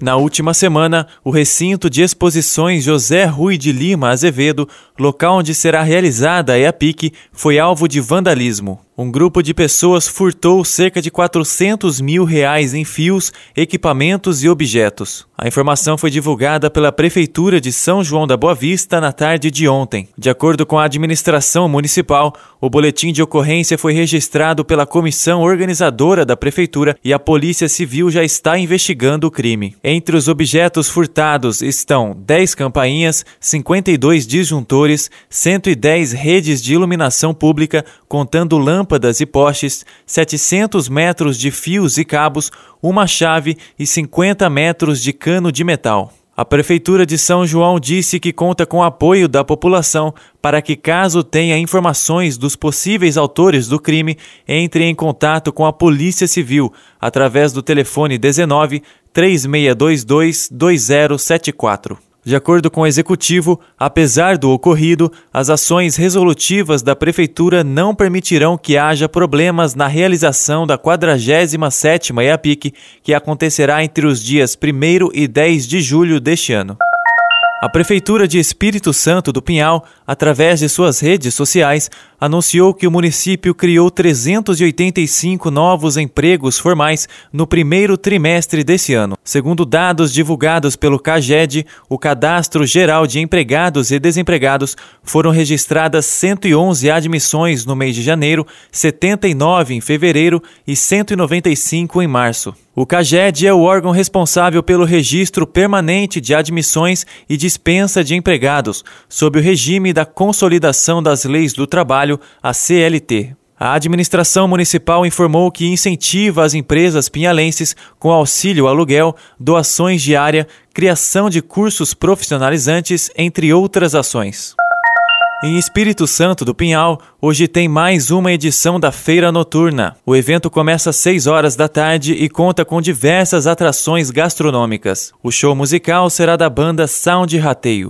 Na última semana, o recinto de exposições José Rui de Lima Azevedo, local onde será realizada a EAPIC, foi alvo de vandalismo um grupo de pessoas furtou cerca de 400 mil reais em fios, equipamentos e objetos. A informação foi divulgada pela Prefeitura de São João da Boa Vista na tarde de ontem. De acordo com a administração municipal, o boletim de ocorrência foi registrado pela comissão organizadora da Prefeitura e a Polícia Civil já está investigando o crime. Entre os objetos furtados estão 10 campainhas, 52 disjuntores, 110 redes de iluminação pública, contando lâmpadas lâmpadas e postes, 700 metros de fios e cabos, uma chave e 50 metros de cano de metal. A Prefeitura de São João disse que conta com apoio da população para que, caso tenha informações dos possíveis autores do crime, entre em contato com a Polícia Civil através do telefone 19 3622 2074. De acordo com o executivo, apesar do ocorrido, as ações resolutivas da prefeitura não permitirão que haja problemas na realização da 47ª EAPIC, que acontecerá entre os dias 1 e 10 de julho deste ano. A Prefeitura de Espírito Santo do Pinhal, através de suas redes sociais, anunciou que o município criou 385 novos empregos formais no primeiro trimestre desse ano. Segundo dados divulgados pelo CAGED, o Cadastro Geral de Empregados e Desempregados, foram registradas 111 admissões no mês de janeiro, 79 em fevereiro e 195 em março. O CAGED é o órgão responsável pelo registro permanente de admissões e dispensa de empregados, sob o regime da Consolidação das Leis do Trabalho, a CLT. A administração municipal informou que incentiva as empresas pinhalenses com auxílio aluguel, doações de área, criação de cursos profissionalizantes, entre outras ações. Em Espírito Santo do Pinhal, hoje tem mais uma edição da Feira Noturna. O evento começa às 6 horas da tarde e conta com diversas atrações gastronômicas. O show musical será da banda Sound Rateio.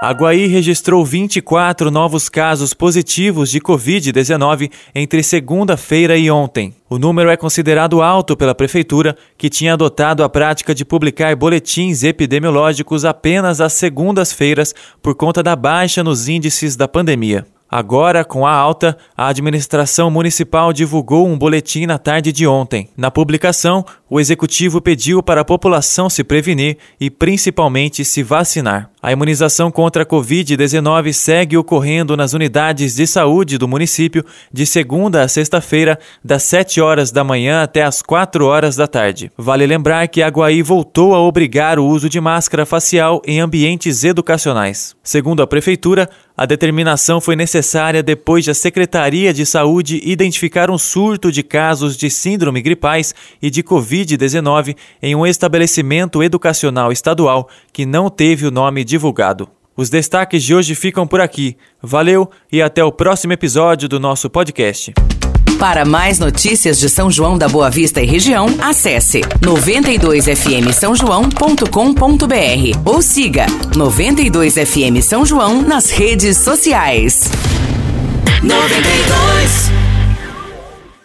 Aguaí registrou 24 novos casos positivos de Covid-19 entre segunda-feira e ontem. O número é considerado alto pela Prefeitura, que tinha adotado a prática de publicar boletins epidemiológicos apenas às segundas-feiras por conta da baixa nos índices da pandemia. Agora, com a alta, a administração municipal divulgou um boletim na tarde de ontem. Na publicação, o executivo pediu para a população se prevenir e principalmente se vacinar. A imunização contra a Covid-19 segue ocorrendo nas unidades de saúde do município de segunda a sexta-feira, das 7 horas da manhã até as 4 horas da tarde. Vale lembrar que Aguaí voltou a obrigar o uso de máscara facial em ambientes educacionais. Segundo a Prefeitura, a determinação foi necessária depois de a Secretaria de Saúde identificar um surto de casos de síndrome gripais e de Covid-19 em um estabelecimento educacional estadual que não teve o nome divulgado. Os destaques de hoje ficam por aqui. Valeu e até o próximo episódio do nosso podcast. Para mais notícias de São João da Boa Vista e região, acesse 92fm São João.com.br ou siga 92fm São João nas redes sociais. 92